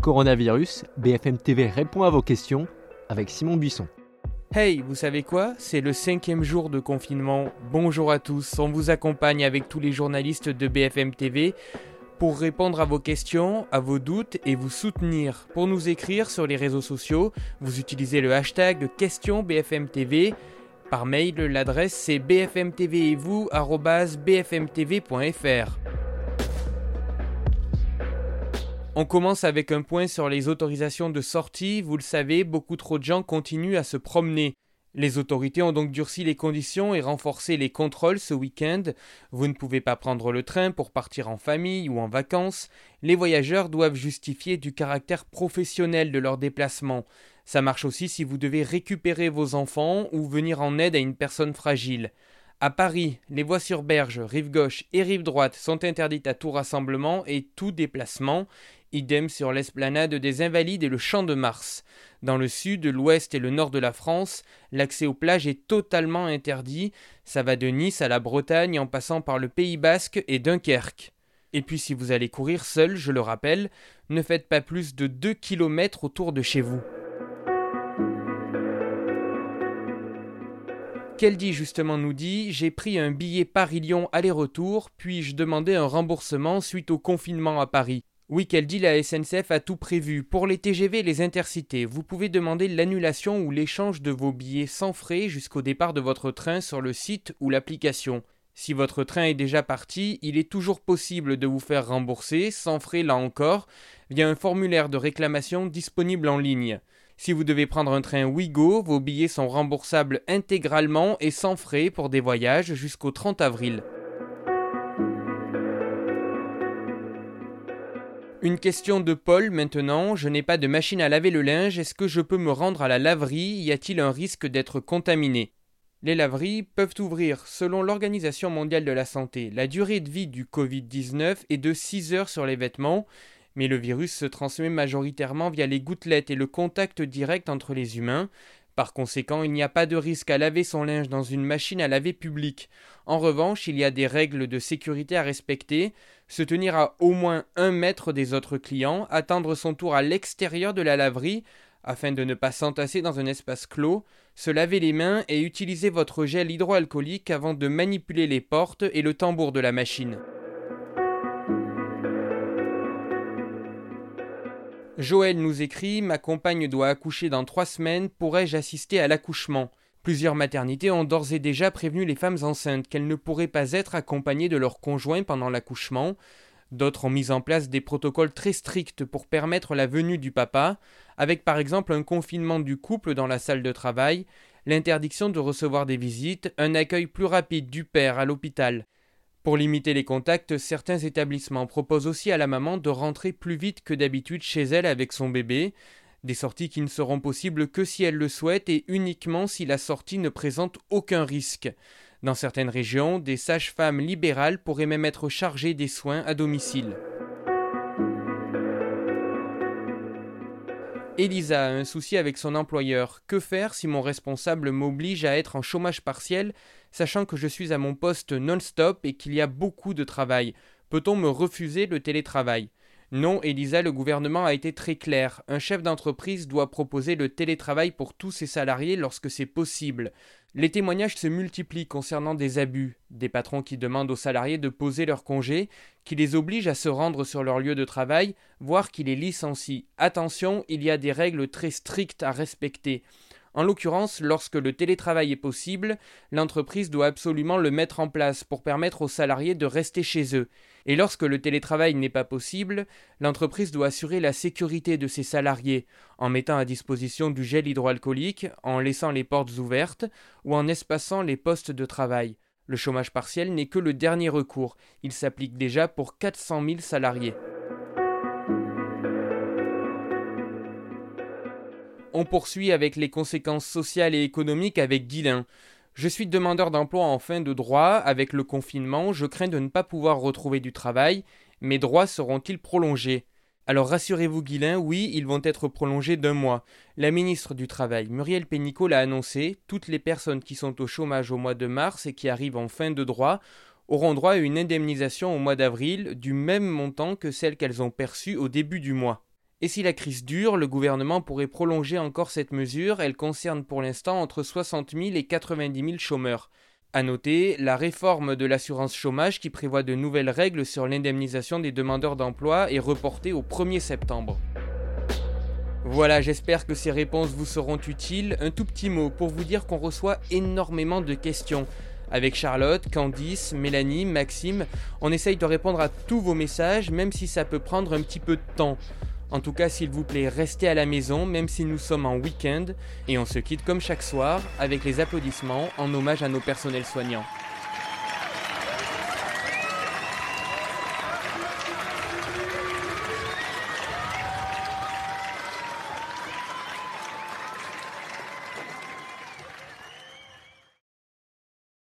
Coronavirus, BFM TV répond à vos questions avec Simon Buisson. Hey, vous savez quoi? C'est le cinquième jour de confinement. Bonjour à tous, on vous accompagne avec tous les journalistes de BFM TV pour répondre à vos questions, à vos doutes et vous soutenir. Pour nous écrire sur les réseaux sociaux, vous utilisez le hashtag question BFM TV. Par mail, l'adresse c'est bfmtv et vous bfmtv.fr. On commence avec un point sur les autorisations de sortie. Vous le savez, beaucoup trop de gens continuent à se promener. Les autorités ont donc durci les conditions et renforcé les contrôles ce week-end. Vous ne pouvez pas prendre le train pour partir en famille ou en vacances. Les voyageurs doivent justifier du caractère professionnel de leur déplacement. Ça marche aussi si vous devez récupérer vos enfants ou venir en aide à une personne fragile. À Paris, les voies sur berge, rive gauche et rive droite sont interdites à tout rassemblement et tout déplacement. Idem sur l'esplanade des Invalides et le Champ de Mars. Dans le sud, l'ouest et le nord de la France, l'accès aux plages est totalement interdit. Ça va de Nice à la Bretagne en passant par le Pays basque et Dunkerque. Et puis si vous allez courir seul, je le rappelle, ne faites pas plus de 2 km autour de chez vous. Dit justement nous dit J'ai pris un billet Paris-Lyon aller-retour, puis je demandais un remboursement suite au confinement à Paris. Oui, dit la SNCF a tout prévu. Pour les TGV et les intercités, vous pouvez demander l'annulation ou l'échange de vos billets sans frais jusqu'au départ de votre train sur le site ou l'application. Si votre train est déjà parti, il est toujours possible de vous faire rembourser, sans frais là encore, via un formulaire de réclamation disponible en ligne. Si vous devez prendre un train Ouigo, vos billets sont remboursables intégralement et sans frais pour des voyages jusqu'au 30 avril. Une question de Paul maintenant. Je n'ai pas de machine à laver le linge. Est-ce que je peux me rendre à la laverie? Y a-t-il un risque d'être contaminé? Les laveries peuvent ouvrir. Selon l'Organisation mondiale de la santé, la durée de vie du Covid-19 est de 6 heures sur les vêtements, mais le virus se transmet majoritairement via les gouttelettes et le contact direct entre les humains. Par conséquent, il n'y a pas de risque à laver son linge dans une machine à laver publique. En revanche, il y a des règles de sécurité à respecter, se tenir à au moins un mètre des autres clients, attendre son tour à l'extérieur de la laverie, afin de ne pas s'entasser dans un espace clos, se laver les mains et utiliser votre gel hydroalcoolique avant de manipuler les portes et le tambour de la machine. Joël nous écrit Ma compagne doit accoucher dans trois semaines, pourrais-je assister à l'accouchement? Plusieurs maternités ont d'ores et déjà prévenu les femmes enceintes qu'elles ne pourraient pas être accompagnées de leur conjoint pendant l'accouchement. D'autres ont mis en place des protocoles très stricts pour permettre la venue du papa, avec par exemple un confinement du couple dans la salle de travail, l'interdiction de recevoir des visites, un accueil plus rapide du père à l'hôpital, pour limiter les contacts, certains établissements proposent aussi à la maman de rentrer plus vite que d'habitude chez elle avec son bébé, des sorties qui ne seront possibles que si elle le souhaite et uniquement si la sortie ne présente aucun risque. Dans certaines régions, des sages-femmes libérales pourraient même être chargées des soins à domicile. Elisa a un souci avec son employeur. Que faire si mon responsable m'oblige à être en chômage partiel, sachant que je suis à mon poste non-stop et qu'il y a beaucoup de travail? Peut-on me refuser le télétravail? Non, Elisa, le gouvernement a été très clair. Un chef d'entreprise doit proposer le télétravail pour tous ses salariés lorsque c'est possible. Les témoignages se multiplient concernant des abus, des patrons qui demandent aux salariés de poser leur congé, qui les obligent à se rendre sur leur lieu de travail, voire qui les licencient. Attention, il y a des règles très strictes à respecter. En l'occurrence, lorsque le télétravail est possible, l'entreprise doit absolument le mettre en place pour permettre aux salariés de rester chez eux. Et lorsque le télétravail n'est pas possible, l'entreprise doit assurer la sécurité de ses salariés en mettant à disposition du gel hydroalcoolique, en laissant les portes ouvertes ou en espaçant les postes de travail. Le chômage partiel n'est que le dernier recours. Il s'applique déjà pour 400 000 salariés. On poursuit avec les conséquences sociales et économiques avec Guilain. Je suis demandeur d'emploi en fin de droit. Avec le confinement, je crains de ne pas pouvoir retrouver du travail. Mes droits seront-ils prolongés? Alors rassurez-vous Guilain, oui, ils vont être prolongés d'un mois. La ministre du Travail, Muriel Pénicaud, l'a annoncé, toutes les personnes qui sont au chômage au mois de mars et qui arrivent en fin de droit auront droit à une indemnisation au mois d'avril du même montant que celle qu'elles ont perçue au début du mois. Et si la crise dure, le gouvernement pourrait prolonger encore cette mesure. Elle concerne pour l'instant entre 60 000 et 90 000 chômeurs. À noter, la réforme de l'assurance chômage qui prévoit de nouvelles règles sur l'indemnisation des demandeurs d'emploi est reportée au 1er septembre. Voilà, j'espère que ces réponses vous seront utiles. Un tout petit mot pour vous dire qu'on reçoit énormément de questions. Avec Charlotte, Candice, Mélanie, Maxime, on essaye de répondre à tous vos messages, même si ça peut prendre un petit peu de temps. En tout cas, s'il vous plaît, restez à la maison, même si nous sommes en week-end, et on se quitte comme chaque soir avec les applaudissements en hommage à nos personnels soignants.